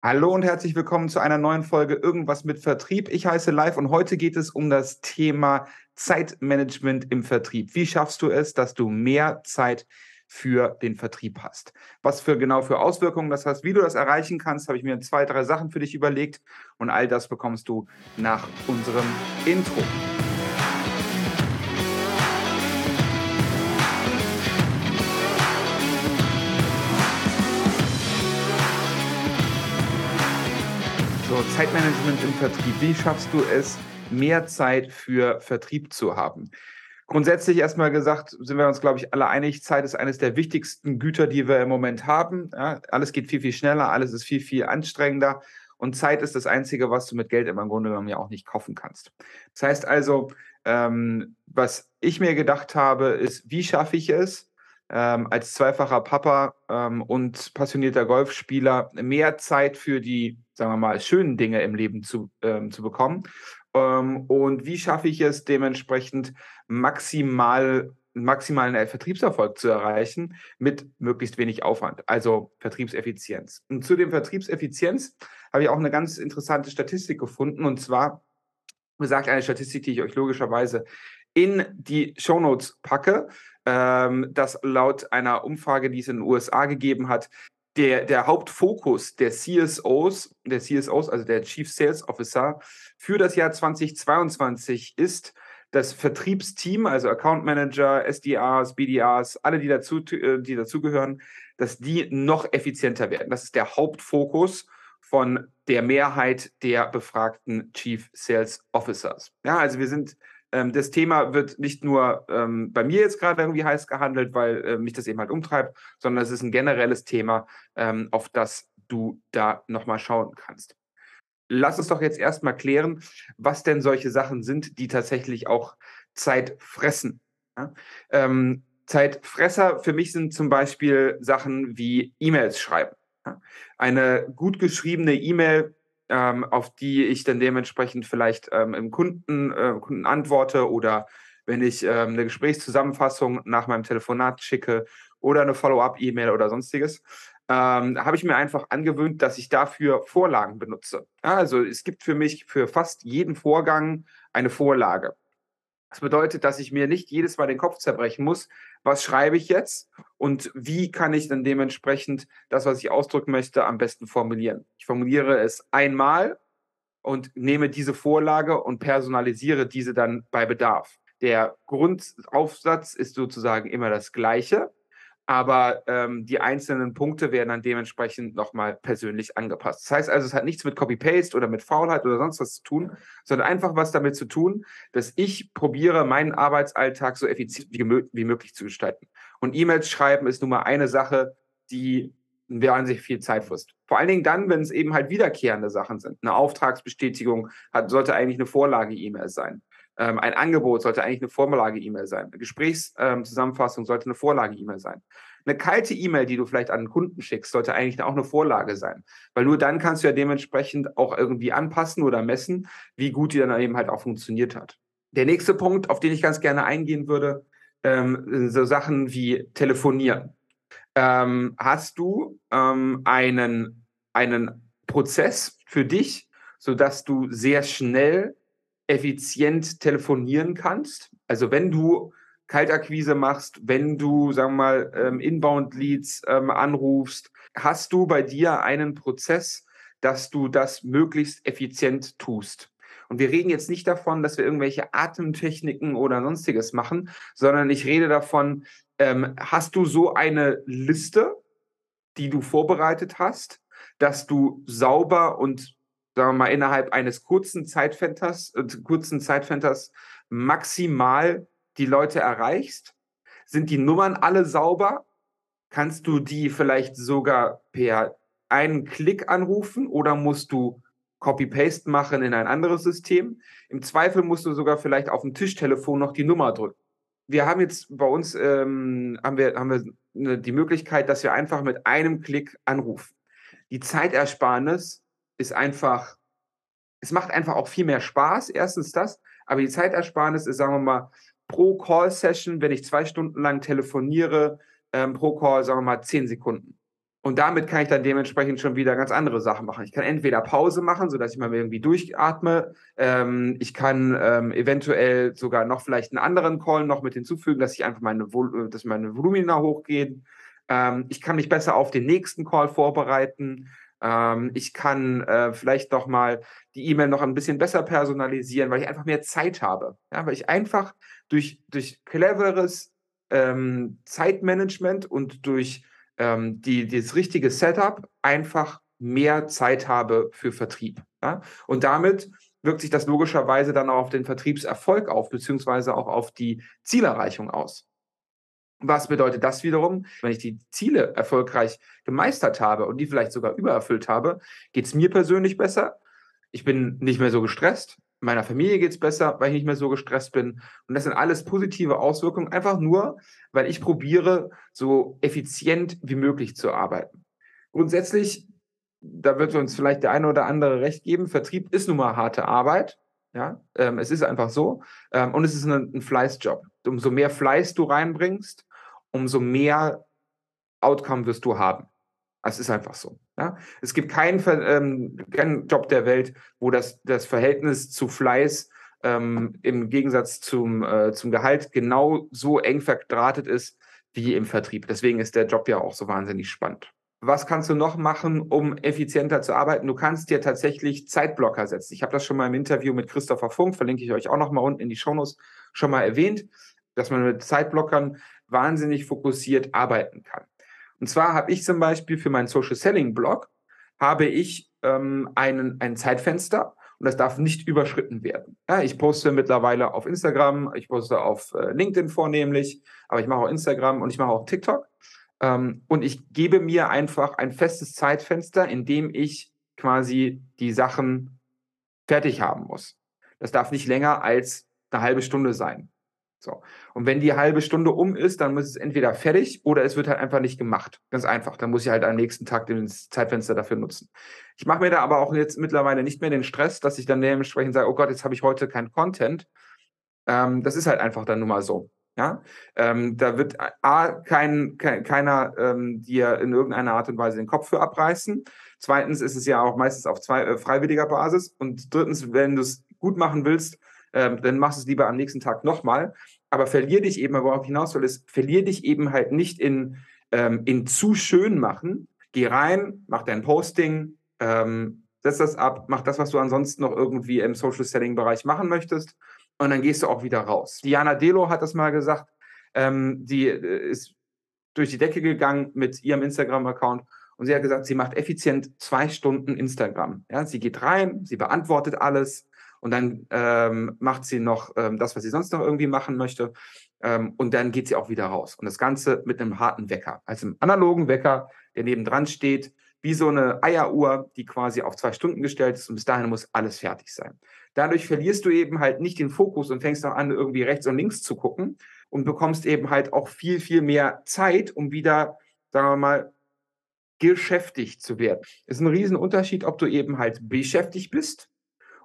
Hallo und herzlich willkommen zu einer neuen Folge Irgendwas mit Vertrieb. Ich heiße Live und heute geht es um das Thema Zeitmanagement im Vertrieb. Wie schaffst du es, dass du mehr Zeit für den Vertrieb hast? Was für genau für Auswirkungen das hast, wie du das erreichen kannst, habe ich mir zwei, drei Sachen für dich überlegt und all das bekommst du nach unserem Intro. Zeitmanagement im Vertrieb. Wie schaffst du es, mehr Zeit für Vertrieb zu haben? Grundsätzlich erstmal gesagt, sind wir uns, glaube ich, alle einig, Zeit ist eines der wichtigsten Güter, die wir im Moment haben. Ja, alles geht viel, viel schneller, alles ist viel, viel anstrengender. Und Zeit ist das Einzige, was du mit Geld im Grunde genommen ja auch nicht kaufen kannst. Das heißt also, ähm, was ich mir gedacht habe, ist, wie schaffe ich es, ähm, als zweifacher Papa ähm, und passionierter Golfspieler mehr Zeit für die, sagen wir mal, schönen Dinge im Leben zu, ähm, zu bekommen. Ähm, und wie schaffe ich es dementsprechend maximal maximalen Vertriebserfolg zu erreichen mit möglichst wenig Aufwand, also Vertriebseffizienz. Und zu dem Vertriebseffizienz habe ich auch eine ganz interessante Statistik gefunden und zwar gesagt eine Statistik, die ich euch logischerweise in die Shownotes packe, ähm, dass laut einer Umfrage, die es in den USA gegeben hat, der, der Hauptfokus der CSOs, der CSOs, also der Chief Sales Officer, für das Jahr 2022 ist, das Vertriebsteam, also Account Manager, SDRs, BDRs, alle, die dazu, äh, die dazugehören, dass die noch effizienter werden. Das ist der Hauptfokus von der Mehrheit der befragten Chief Sales Officers. Ja, also wir sind ähm, das Thema wird nicht nur ähm, bei mir jetzt gerade irgendwie heiß gehandelt, weil äh, mich das eben halt umtreibt, sondern es ist ein generelles Thema, ähm, auf das du da nochmal schauen kannst. Lass uns doch jetzt erstmal klären, was denn solche Sachen sind, die tatsächlich auch Zeit fressen. Ja? Ähm, Zeitfresser für mich sind zum Beispiel Sachen wie E-Mails schreiben. Eine gut geschriebene E-Mail ähm, auf die ich dann dementsprechend vielleicht ähm, im Kunden, äh, Kunden antworte oder wenn ich ähm, eine Gesprächszusammenfassung nach meinem Telefonat schicke oder eine Follow-up-E-Mail oder sonstiges, ähm, habe ich mir einfach angewöhnt, dass ich dafür Vorlagen benutze. Also es gibt für mich für fast jeden Vorgang eine Vorlage. Das bedeutet, dass ich mir nicht jedes Mal den Kopf zerbrechen muss, was schreibe ich jetzt und wie kann ich dann dementsprechend das, was ich ausdrücken möchte, am besten formulieren. Ich formuliere es einmal und nehme diese Vorlage und personalisiere diese dann bei Bedarf. Der Grundaufsatz ist sozusagen immer das gleiche, aber ähm, die einzelnen Punkte werden dann dementsprechend nochmal persönlich angepasst. Das heißt also, es hat nichts mit Copy-Paste oder mit Faulheit oder sonst was zu tun, sondern einfach was damit zu tun, dass ich probiere, meinen Arbeitsalltag so effizient wie, möglich zu gestalten. Und E-Mails schreiben ist nun mal eine Sache, die an sich viel Zeit frisst. Vor allen Dingen dann, wenn es eben halt wiederkehrende Sachen sind. Eine Auftragsbestätigung hat, sollte eigentlich eine Vorlage-E-Mail sein. Ähm, ein Angebot sollte eigentlich eine Vorlage-E-Mail sein. Eine Gesprächszusammenfassung ähm, sollte eine Vorlage-E-Mail sein. Eine kalte E-Mail, die du vielleicht an einen Kunden schickst, sollte eigentlich auch eine Vorlage sein. Weil nur dann kannst du ja dementsprechend auch irgendwie anpassen oder messen, wie gut die dann eben halt auch funktioniert hat. Der nächste Punkt, auf den ich ganz gerne eingehen würde, ähm, so Sachen wie telefonieren. Ähm, hast du ähm, einen, einen Prozess für dich, sodass du sehr schnell effizient telefonieren kannst. Also wenn du Kaltakquise machst, wenn du, sagen wir mal, ähm, Inbound-Leads ähm, anrufst, hast du bei dir einen Prozess, dass du das möglichst effizient tust. Und wir reden jetzt nicht davon, dass wir irgendwelche Atemtechniken oder sonstiges machen, sondern ich rede davon, ähm, hast du so eine Liste, die du vorbereitet hast, dass du sauber und sagen wir mal, innerhalb eines kurzen Zeitfensters, äh, kurzen Zeitfensters maximal die Leute erreichst? Sind die Nummern alle sauber? Kannst du die vielleicht sogar per einen Klick anrufen oder musst du Copy-Paste machen in ein anderes System? Im Zweifel musst du sogar vielleicht auf dem Tischtelefon noch die Nummer drücken. Wir haben jetzt bei uns ähm, haben wir, haben wir die Möglichkeit, dass wir einfach mit einem Klick anrufen. Die Zeitersparnis ist einfach, es macht einfach auch viel mehr Spaß. Erstens das, aber die Zeitersparnis ist, sagen wir mal, pro Call-Session, wenn ich zwei Stunden lang telefoniere, ähm, pro Call, sagen wir mal, zehn Sekunden. Und damit kann ich dann dementsprechend schon wieder ganz andere Sachen machen. Ich kann entweder Pause machen, sodass ich mal irgendwie durchatme. Ähm, ich kann ähm, eventuell sogar noch vielleicht einen anderen Call noch mit hinzufügen, dass ich einfach meine, Vol dass meine Volumina hochgehen. Ähm, ich kann mich besser auf den nächsten Call vorbereiten. Ähm, ich kann äh, vielleicht noch mal die E-Mail noch ein bisschen besser personalisieren, weil ich einfach mehr Zeit habe. Ja, weil ich einfach durch, durch cleveres ähm, Zeitmanagement und durch ähm, die, das richtige Setup einfach mehr Zeit habe für Vertrieb. Ja? Und damit wirkt sich das logischerweise dann auch auf den Vertriebserfolg auf, beziehungsweise auch auf die Zielerreichung aus. Was bedeutet das wiederum? Wenn ich die Ziele erfolgreich gemeistert habe und die vielleicht sogar übererfüllt habe, geht es mir persönlich besser. Ich bin nicht mehr so gestresst. Meiner Familie geht es besser, weil ich nicht mehr so gestresst bin. Und das sind alles positive Auswirkungen, einfach nur, weil ich probiere, so effizient wie möglich zu arbeiten. Grundsätzlich, da wird uns vielleicht der eine oder andere recht geben, Vertrieb ist nun mal harte Arbeit. Ja, ähm, es ist einfach so. Ähm, und es ist ein, ein Fleißjob. Umso mehr Fleiß du reinbringst, umso mehr Outcome wirst du haben. Es ist einfach so. Ja? Es gibt keinen, ähm, keinen Job der Welt, wo das, das Verhältnis zu Fleiß ähm, im Gegensatz zum, äh, zum Gehalt genau so eng verdrahtet ist wie im Vertrieb. Deswegen ist der Job ja auch so wahnsinnig spannend. Was kannst du noch machen, um effizienter zu arbeiten? Du kannst dir tatsächlich Zeitblocker setzen. Ich habe das schon mal im Interview mit Christopher Funk, verlinke ich euch auch noch mal unten in die Shownotes, schon mal erwähnt, dass man mit Zeitblockern wahnsinnig fokussiert arbeiten kann. Und zwar habe ich zum Beispiel für meinen Social Selling Blog habe ich ähm, einen, ein Zeitfenster und das darf nicht überschritten werden. Ja, ich poste mittlerweile auf Instagram, ich poste auf äh, LinkedIn vornehmlich, aber ich mache auch Instagram und ich mache auch TikTok. Ähm, und ich gebe mir einfach ein festes Zeitfenster, in dem ich quasi die Sachen fertig haben muss. Das darf nicht länger als eine halbe Stunde sein. So. Und wenn die halbe Stunde um ist, dann muss es entweder fertig oder es wird halt einfach nicht gemacht. Ganz einfach. Dann muss ich halt am nächsten Tag das Zeitfenster dafür nutzen. Ich mache mir da aber auch jetzt mittlerweile nicht mehr den Stress, dass ich dann dementsprechend sage, oh Gott, jetzt habe ich heute keinen Content. Ähm, das ist halt einfach dann nun mal so. Ja, ähm, da wird A, kein, kein, keiner ähm, dir in irgendeiner Art und Weise den Kopf für abreißen. Zweitens ist es ja auch meistens auf zwei, äh, freiwilliger Basis. Und drittens, wenn du es gut machen willst, ähm, dann machst du es lieber am nächsten Tag nochmal. Aber verlier dich eben, worauf ich hinaus will, ist, verlier dich eben halt nicht in, ähm, in zu schön machen. Geh rein, mach dein Posting, ähm, setz das ab, mach das, was du ansonsten noch irgendwie im Social Selling Bereich machen möchtest. Und dann gehst du auch wieder raus. Diana Delo hat das mal gesagt. Ähm, die äh, ist durch die Decke gegangen mit ihrem Instagram-Account und sie hat gesagt, sie macht effizient zwei Stunden Instagram. Ja, sie geht rein, sie beantwortet alles, und dann ähm, macht sie noch ähm, das, was sie sonst noch irgendwie machen möchte ähm, und dann geht sie auch wieder raus. Und das Ganze mit einem harten Wecker, also einem analogen Wecker, der nebendran steht, wie so eine Eieruhr, die quasi auf zwei Stunden gestellt ist und bis dahin muss alles fertig sein. Dadurch verlierst du eben halt nicht den Fokus und fängst auch an, irgendwie rechts und links zu gucken und bekommst eben halt auch viel, viel mehr Zeit, um wieder, sagen wir mal, geschäftig zu werden. Es ist ein Riesenunterschied, ob du eben halt beschäftigt bist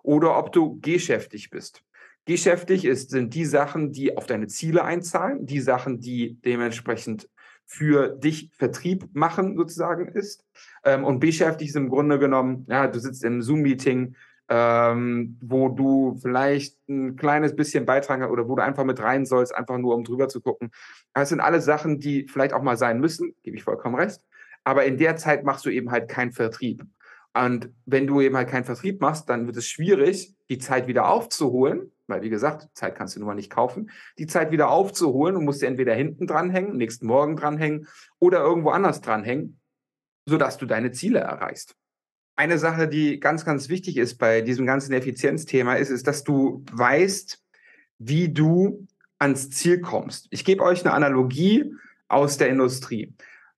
oder ob du geschäftig bist. Geschäftig ist, sind die Sachen, die auf deine Ziele einzahlen, die Sachen, die dementsprechend für dich Vertrieb machen, sozusagen ist. Ähm, und beschäftigt ist im Grunde genommen, ja, du sitzt im Zoom-Meeting, ähm, wo du vielleicht ein kleines bisschen beitragen oder wo du einfach mit rein sollst, einfach nur um drüber zu gucken. Das sind alles Sachen, die vielleicht auch mal sein müssen, gebe ich vollkommen recht. Aber in der Zeit machst du eben halt keinen Vertrieb. Und wenn du eben halt keinen Vertrieb machst, dann wird es schwierig, die Zeit wieder aufzuholen, weil wie gesagt, Zeit kannst du nun mal nicht kaufen, die Zeit wieder aufzuholen und musst sie entweder hinten dranhängen, nächsten Morgen dranhängen oder irgendwo anders dranhängen, sodass du deine Ziele erreichst. Eine Sache, die ganz, ganz wichtig ist bei diesem ganzen Effizienzthema, ist, ist, dass du weißt, wie du ans Ziel kommst. Ich gebe euch eine Analogie aus der Industrie.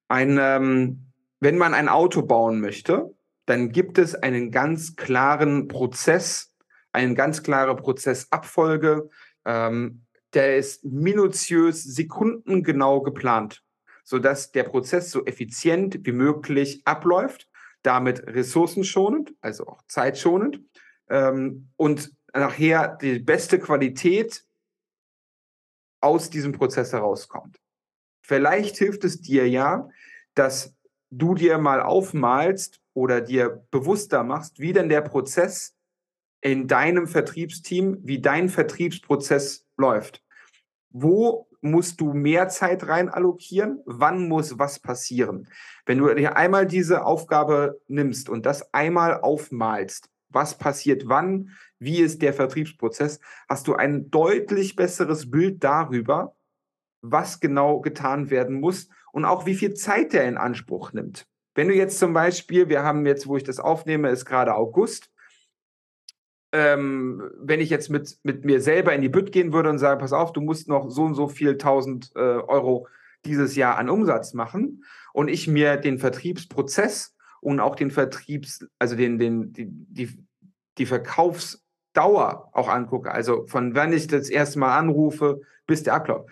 Ein, ähm, wenn man ein Auto bauen möchte, dann gibt es einen ganz klaren Prozess, eine ganz klare Prozessabfolge. Ähm, der ist minutiös, sekundengenau geplant, sodass der Prozess so effizient wie möglich abläuft, damit ressourcenschonend, also auch zeitschonend ähm, und nachher die beste Qualität aus diesem Prozess herauskommt. Vielleicht hilft es dir ja, dass du dir mal aufmalst oder dir bewusster machst, wie denn der Prozess in deinem Vertriebsteam, wie dein Vertriebsprozess läuft. Wo musst du mehr Zeit rein allokieren? Wann muss was passieren? Wenn du dir einmal diese Aufgabe nimmst und das einmal aufmalst, was passiert wann, wie ist der Vertriebsprozess, hast du ein deutlich besseres Bild darüber, was genau getan werden muss und auch wie viel Zeit der in Anspruch nimmt. Wenn du jetzt zum Beispiel, wir haben jetzt, wo ich das aufnehme, ist gerade August, ähm, wenn ich jetzt mit, mit mir selber in die Bütt gehen würde und sage, pass auf, du musst noch so und so viel tausend äh, Euro dieses Jahr an Umsatz machen und ich mir den Vertriebsprozess und auch den Vertriebs, also den, den, die, die, die Verkaufsdauer auch angucke, also von wann ich das erste Mal anrufe bis der Ablauf,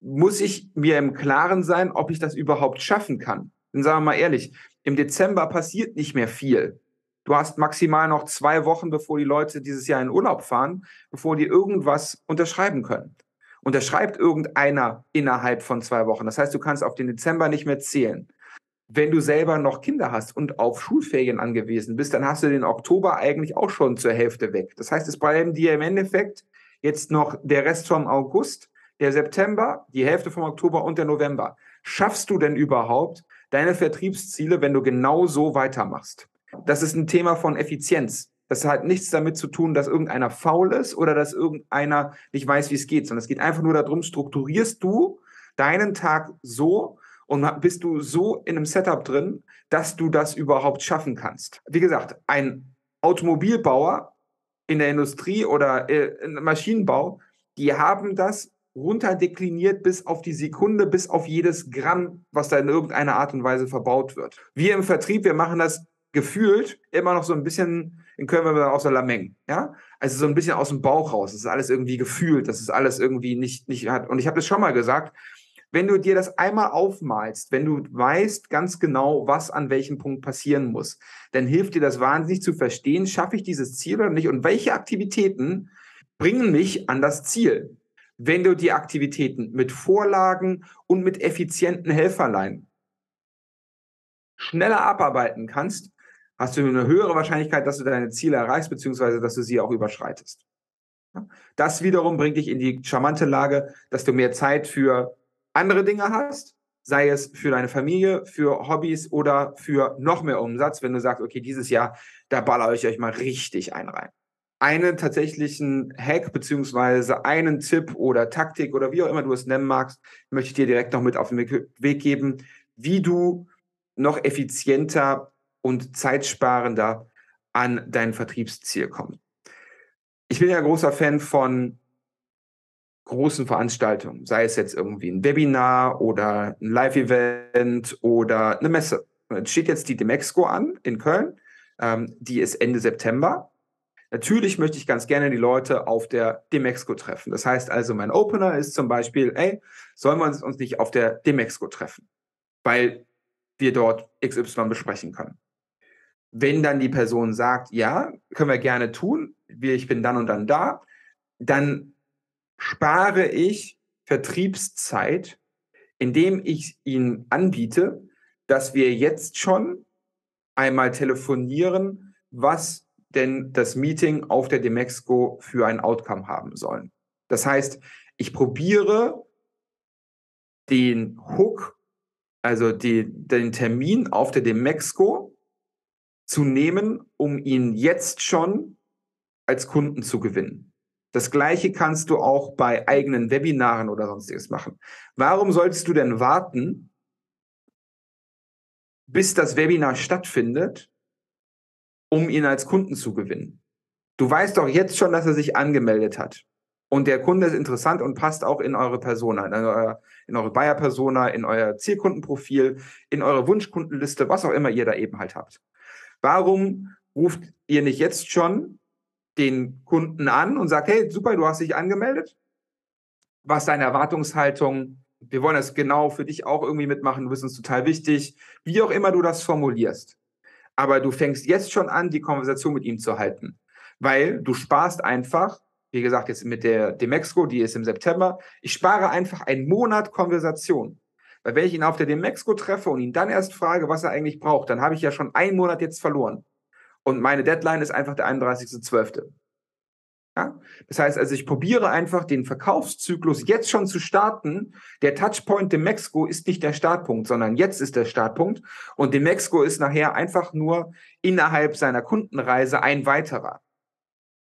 muss ich mir im Klaren sein, ob ich das überhaupt schaffen kann. Dann sagen wir mal ehrlich, im Dezember passiert nicht mehr viel. Du hast maximal noch zwei Wochen, bevor die Leute dieses Jahr in Urlaub fahren, bevor die irgendwas unterschreiben können. Unterschreibt irgendeiner innerhalb von zwei Wochen. Das heißt, du kannst auf den Dezember nicht mehr zählen. Wenn du selber noch Kinder hast und auf Schulferien angewiesen bist, dann hast du den Oktober eigentlich auch schon zur Hälfte weg. Das heißt, es bleiben dir im Endeffekt jetzt noch der Rest vom August, der September, die Hälfte vom Oktober und der November. Schaffst du denn überhaupt deine Vertriebsziele, wenn du genau so weitermachst? Das ist ein Thema von Effizienz. Das hat nichts damit zu tun, dass irgendeiner faul ist oder dass irgendeiner nicht weiß, wie es geht, sondern es geht einfach nur darum, strukturierst du deinen Tag so und bist du so in einem Setup drin, dass du das überhaupt schaffen kannst. Wie gesagt, ein Automobilbauer in der Industrie oder äh, im Maschinenbau, die haben das runterdekliniert bis auf die Sekunde, bis auf jedes Gramm, was da in irgendeiner Art und Weise verbaut wird. Wir im Vertrieb, wir machen das gefühlt immer noch so ein bisschen, in Köln wir aus der Lameng, ja? Also so ein bisschen aus dem Bauch raus. Das ist alles irgendwie gefühlt, das ist alles irgendwie nicht, nicht hat. Und ich habe das schon mal gesagt, wenn du dir das einmal aufmalst, wenn du weißt ganz genau, was an welchem Punkt passieren muss, dann hilft dir das wahnsinnig zu verstehen, schaffe ich dieses Ziel oder nicht und welche Aktivitäten bringen mich an das Ziel. Wenn du die Aktivitäten mit Vorlagen und mit effizienten Helferlein schneller abarbeiten kannst, hast du eine höhere Wahrscheinlichkeit, dass du deine Ziele erreichst, beziehungsweise dass du sie auch überschreitest. Das wiederum bringt dich in die charmante Lage, dass du mehr Zeit für andere Dinge hast, sei es für deine Familie, für Hobbys oder für noch mehr Umsatz, wenn du sagst, okay, dieses Jahr, da baller ich euch mal richtig ein rein. Einen tatsächlichen Hack beziehungsweise einen Tipp oder Taktik oder wie auch immer du es nennen magst, möchte ich dir direkt noch mit auf den Weg geben, wie du noch effizienter und zeitsparender an dein Vertriebsziel kommen. Ich bin ja großer Fan von großen Veranstaltungen, sei es jetzt irgendwie ein Webinar oder ein Live-Event oder eine Messe. Es steht jetzt die Demexco an in Köln. Ähm, die ist Ende September. Natürlich möchte ich ganz gerne die Leute auf der Demexco treffen. Das heißt also, mein Opener ist zum Beispiel, ey, sollen wir uns nicht auf der Demexco treffen? Weil wir dort XY besprechen können. Wenn dann die Person sagt, ja, können wir gerne tun, ich bin dann und dann da, dann spare ich Vertriebszeit, indem ich Ihnen anbiete, dass wir jetzt schon einmal telefonieren, was denn das Meeting auf der Demexco für ein Outcome haben sollen. Das heißt, ich probiere den Hook, also die, den Termin auf der Demexco zu nehmen, um ihn jetzt schon als Kunden zu gewinnen. Das gleiche kannst du auch bei eigenen Webinaren oder sonstiges machen. Warum solltest du denn warten, bis das Webinar stattfindet, um ihn als Kunden zu gewinnen? Du weißt doch jetzt schon, dass er sich angemeldet hat. Und der Kunde ist interessant und passt auch in eure Persona, in eure, in eure Buyer-Persona, in euer Zielkundenprofil, in eure Wunschkundenliste, was auch immer ihr da eben halt habt. Warum ruft ihr nicht jetzt schon den Kunden an und sagt, hey, super, du hast dich angemeldet? Was deine Erwartungshaltung? Wir wollen das genau für dich auch irgendwie mitmachen. Du bist uns total wichtig. Wie auch immer du das formulierst. Aber du fängst jetzt schon an, die Konversation mit ihm zu halten. Weil du sparst einfach, wie gesagt, jetzt mit der Demexco, die ist im September, ich spare einfach einen Monat Konversation. Weil wenn ich ihn auf der Demexco treffe und ihn dann erst frage, was er eigentlich braucht, dann habe ich ja schon einen Monat jetzt verloren. Und meine Deadline ist einfach der 31.12. Ja? Das heißt also, ich probiere einfach den Verkaufszyklus jetzt schon zu starten. Der Touchpoint de Mexico ist nicht der Startpunkt, sondern jetzt ist der Startpunkt. Und de Mexico ist nachher einfach nur innerhalb seiner Kundenreise ein weiterer.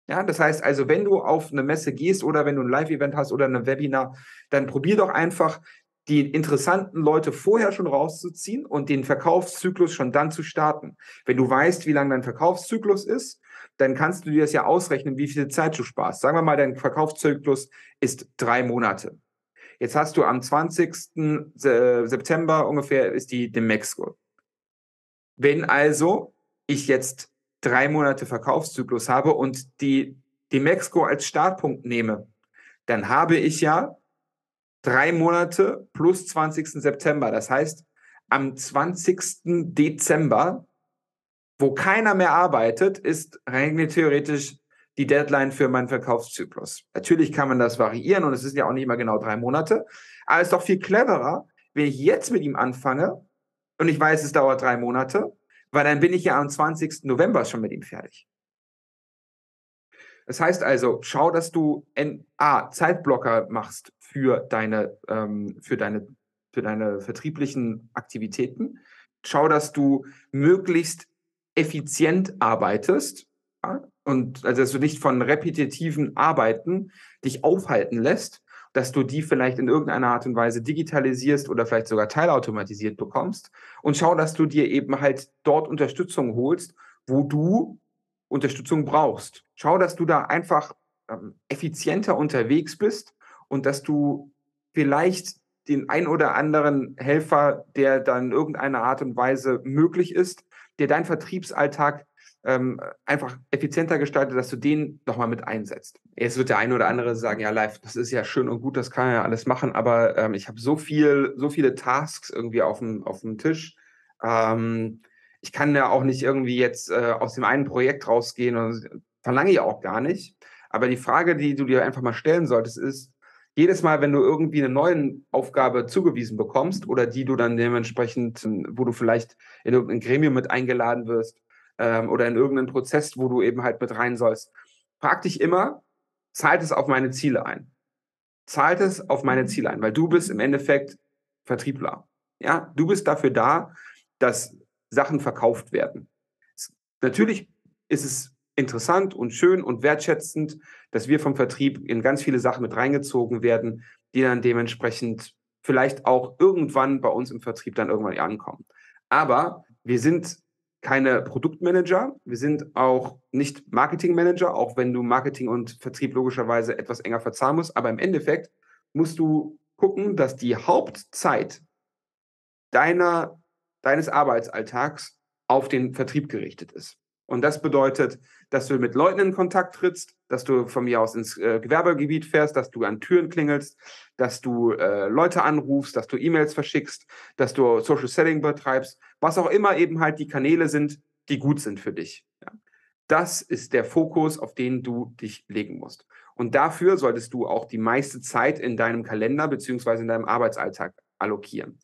Ja, das heißt also, wenn du auf eine Messe gehst oder wenn du ein Live-Event hast oder ein Webinar, dann probier doch einfach die interessanten Leute vorher schon rauszuziehen und den Verkaufszyklus schon dann zu starten. Wenn du weißt, wie lang dein Verkaufszyklus ist, dann kannst du dir das ja ausrechnen, wie viel Zeit du sparst. Sagen wir mal, dein Verkaufszyklus ist drei Monate. Jetzt hast du am 20. September ungefähr ist die Demexco. Wenn also ich jetzt drei Monate Verkaufszyklus habe und die, die Mexiko als Startpunkt nehme, dann habe ich ja drei Monate plus 20. September. Das heißt, am 20. Dezember, wo keiner mehr arbeitet, ist rein theoretisch die Deadline für meinen Verkaufszyklus. Natürlich kann man das variieren und es ist ja auch nicht immer genau drei Monate, aber es ist doch viel cleverer, wenn ich jetzt mit ihm anfange und ich weiß, es dauert drei Monate, weil dann bin ich ja am 20. November schon mit ihm fertig. Das heißt also, schau, dass du A, Zeitblocker machst für deine, ähm, für, deine, für deine vertrieblichen Aktivitäten. Schau, dass du möglichst effizient arbeitest ja? und also dass du nicht von repetitiven Arbeiten dich aufhalten lässt, dass du die vielleicht in irgendeiner Art und Weise digitalisierst oder vielleicht sogar teilautomatisiert bekommst und schau, dass du dir eben halt dort Unterstützung holst, wo du Unterstützung brauchst. Schau, dass du da einfach ähm, effizienter unterwegs bist und dass du vielleicht den ein oder anderen Helfer, der dann in irgendeiner Art und Weise möglich ist, der deinen Vertriebsalltag ähm, einfach effizienter gestaltet, dass du den nochmal mit einsetzt. Jetzt wird der eine oder andere sagen, ja, live, das ist ja schön und gut, das kann ja alles machen, aber ähm, ich habe so viel, so viele Tasks irgendwie auf dem, auf dem Tisch. Ähm, ich kann ja auch nicht irgendwie jetzt äh, aus dem einen Projekt rausgehen und verlange ich auch gar nicht. Aber die Frage, die du dir einfach mal stellen solltest, ist, jedes Mal, wenn du irgendwie eine neue Aufgabe zugewiesen bekommst oder die du dann dementsprechend, wo du vielleicht in irgendein Gremium mit eingeladen wirst, ähm, oder in irgendeinen Prozess, wo du eben halt mit rein sollst. Frag dich immer, zahlt es auf meine Ziele ein? Zahlt es auf meine mhm. Ziele ein? Weil du bist im Endeffekt Vertriebler. Ja, du bist dafür da, dass Sachen verkauft werden. Natürlich ist es interessant und schön und wertschätzend, dass wir vom Vertrieb in ganz viele Sachen mit reingezogen werden, die dann dementsprechend vielleicht auch irgendwann bei uns im Vertrieb dann irgendwann ankommen. Aber wir sind keine Produktmanager, wir sind auch nicht Marketingmanager, auch wenn du Marketing und Vertrieb logischerweise etwas enger verzahnen musst. Aber im Endeffekt musst du gucken, dass die Hauptzeit deiner, deines Arbeitsalltags auf den Vertrieb gerichtet ist. Und das bedeutet, dass du mit Leuten in Kontakt trittst, dass du von mir aus ins äh, Gewerbegebiet fährst, dass du an Türen klingelst, dass du äh, Leute anrufst, dass du E-Mails verschickst, dass du Social Selling betreibst, was auch immer eben halt die Kanäle sind, die gut sind für dich. Ja. Das ist der Fokus, auf den du dich legen musst. Und dafür solltest du auch die meiste Zeit in deinem Kalender beziehungsweise in deinem Arbeitsalltag allokieren.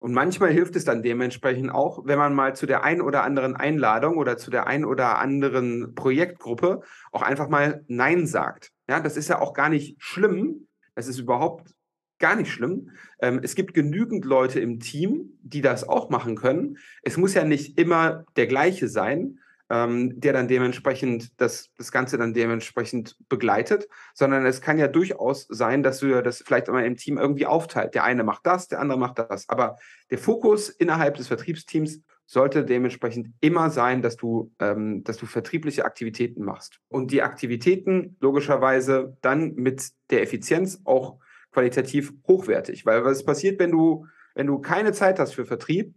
Und manchmal hilft es dann dementsprechend auch, wenn man mal zu der einen oder anderen Einladung oder zu der einen oder anderen Projektgruppe auch einfach mal Nein sagt. Ja, das ist ja auch gar nicht schlimm. Das ist überhaupt gar nicht schlimm. Ähm, es gibt genügend Leute im Team, die das auch machen können. Es muss ja nicht immer der gleiche sein ähm, der dann dementsprechend das, das Ganze dann dementsprechend begleitet, sondern es kann ja durchaus sein, dass du das vielleicht immer im Team irgendwie aufteilt. Der eine macht das, der andere macht das. Aber der Fokus innerhalb des Vertriebsteams sollte dementsprechend immer sein, dass du, ähm, dass du vertriebliche Aktivitäten machst. Und die Aktivitäten logischerweise dann mit der Effizienz auch qualitativ hochwertig. Weil was passiert, wenn du, wenn du keine Zeit hast für Vertrieb,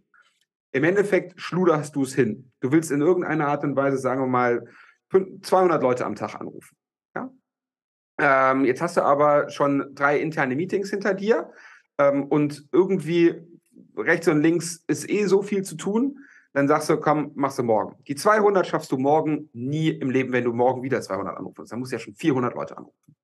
im Endeffekt schluderst du es hin. Du willst in irgendeiner Art und Weise, sagen wir mal, 200 Leute am Tag anrufen. Ja? Ähm, jetzt hast du aber schon drei interne Meetings hinter dir ähm, und irgendwie rechts und links ist eh so viel zu tun. Dann sagst du, komm, machst du morgen. Die 200 schaffst du morgen nie im Leben, wenn du morgen wieder 200 anrufst. Dann musst du ja schon 400 Leute anrufen.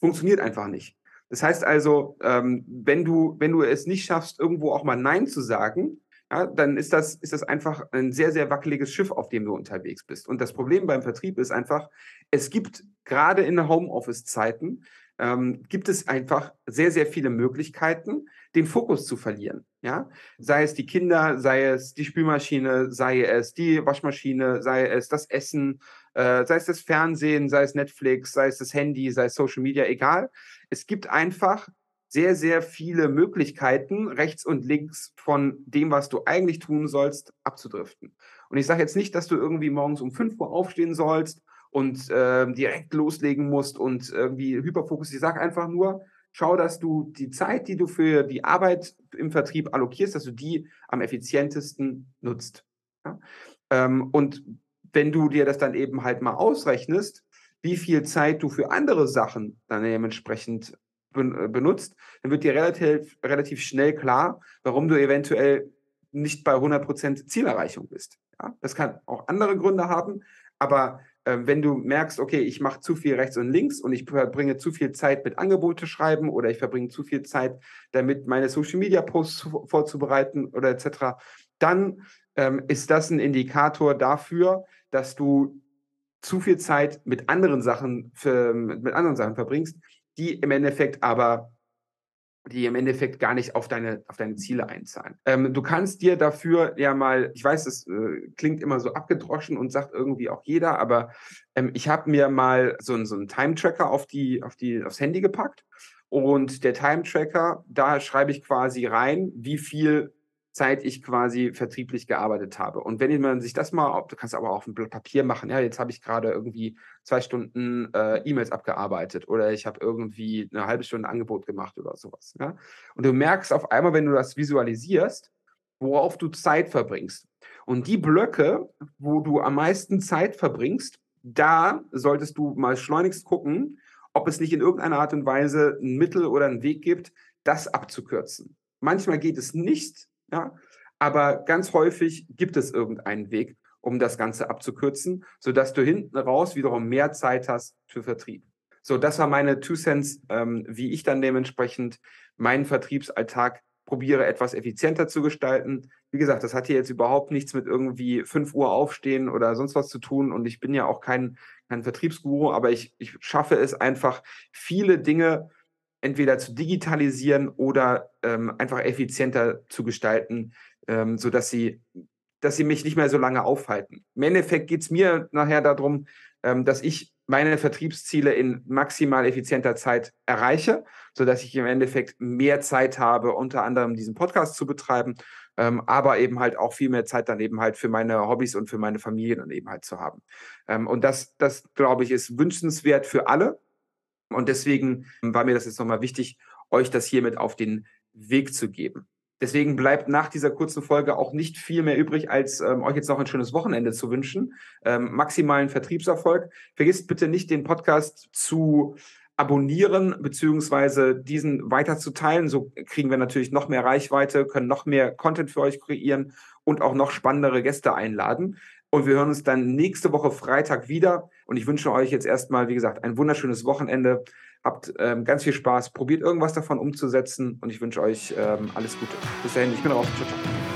Funktioniert einfach nicht. Das heißt also, ähm, wenn, du, wenn du es nicht schaffst, irgendwo auch mal Nein zu sagen, ja, dann ist das, ist das einfach ein sehr, sehr wackeliges Schiff, auf dem du unterwegs bist. Und das Problem beim Vertrieb ist einfach, es gibt gerade in Homeoffice-Zeiten, ähm, gibt es einfach sehr, sehr viele Möglichkeiten, den Fokus zu verlieren. Ja? Sei es die Kinder, sei es die Spülmaschine, sei es die Waschmaschine, sei es das Essen, äh, sei es das Fernsehen, sei es Netflix, sei es das Handy, sei es Social Media, egal. Es gibt einfach sehr, sehr viele Möglichkeiten, rechts und links von dem, was du eigentlich tun sollst, abzudriften. Und ich sage jetzt nicht, dass du irgendwie morgens um 5 Uhr aufstehen sollst und äh, direkt loslegen musst und irgendwie Hyperfokus. Ich sage einfach nur, schau, dass du die Zeit, die du für die Arbeit im Vertrieb allokierst, dass du die am effizientesten nutzt. Ja? Ähm, und wenn du dir das dann eben halt mal ausrechnest, wie viel Zeit du für andere Sachen dann dementsprechend benutzt, dann wird dir relativ, relativ schnell klar, warum du eventuell nicht bei 100% Zielerreichung bist. Ja? Das kann auch andere Gründe haben, aber äh, wenn du merkst, okay, ich mache zu viel rechts und links und ich verbringe zu viel Zeit mit Angebote schreiben oder ich verbringe zu viel Zeit damit, meine Social-Media-Posts vorzubereiten oder etc., dann ähm, ist das ein Indikator dafür, dass du zu viel Zeit mit anderen Sachen für, mit anderen Sachen verbringst, die im Endeffekt aber die im Endeffekt gar nicht auf deine, auf deine Ziele einzahlen. Ähm, du kannst dir dafür ja mal, ich weiß, es äh, klingt immer so abgedroschen und sagt irgendwie auch jeder, aber ähm, ich habe mir mal so, so einen Time-Tracker auf die, auf die, aufs Handy gepackt. Und der Time-Tracker, da schreibe ich quasi rein, wie viel Zeit ich quasi vertrieblich gearbeitet habe. Und wenn man sich das mal, du kannst aber auch auf ein Blatt Papier machen, ja, jetzt habe ich gerade irgendwie zwei Stunden äh, E-Mails abgearbeitet oder ich habe irgendwie eine halbe Stunde Angebot gemacht oder sowas. Ja? Und du merkst auf einmal, wenn du das visualisierst, worauf du Zeit verbringst. Und die Blöcke, wo du am meisten Zeit verbringst, da solltest du mal schleunigst gucken, ob es nicht in irgendeiner Art und Weise ein Mittel oder einen Weg gibt, das abzukürzen. Manchmal geht es nicht, ja? Aber ganz häufig gibt es irgendeinen Weg, um das Ganze abzukürzen, sodass du hinten raus wiederum mehr Zeit hast für Vertrieb. So, das war meine Two Cents, ähm, wie ich dann dementsprechend meinen Vertriebsalltag probiere, etwas effizienter zu gestalten. Wie gesagt, das hat hier jetzt überhaupt nichts mit irgendwie 5 Uhr aufstehen oder sonst was zu tun. Und ich bin ja auch kein, kein Vertriebsguru, aber ich, ich schaffe es einfach, viele Dinge entweder zu digitalisieren oder ähm, einfach effizienter zu gestalten, ähm, sodass sie, dass sie mich nicht mehr so lange aufhalten. Im Endeffekt geht es mir nachher darum, ähm, dass ich meine Vertriebsziele in maximal effizienter Zeit erreiche, sodass ich im Endeffekt mehr Zeit habe, unter anderem diesen Podcast zu betreiben, ähm, aber eben halt auch viel mehr Zeit dann eben halt für meine Hobbys und für meine Familie dann eben halt zu haben. Ähm, und das, das glaube ich, ist wünschenswert für alle, und deswegen war mir das jetzt nochmal wichtig, euch das hiermit auf den Weg zu geben. Deswegen bleibt nach dieser kurzen Folge auch nicht viel mehr übrig, als ähm, euch jetzt noch ein schönes Wochenende zu wünschen. Ähm, maximalen Vertriebserfolg. Vergisst bitte nicht, den Podcast zu abonnieren beziehungsweise diesen weiterzuteilen. So kriegen wir natürlich noch mehr Reichweite, können noch mehr Content für euch kreieren und auch noch spannendere Gäste einladen. Und wir hören uns dann nächste Woche Freitag wieder. Und ich wünsche euch jetzt erstmal, wie gesagt, ein wunderschönes Wochenende. Habt ähm, ganz viel Spaß. Probiert irgendwas davon umzusetzen. Und ich wünsche euch ähm, alles Gute. Bis dahin, ich bin raus. Ciao, ciao.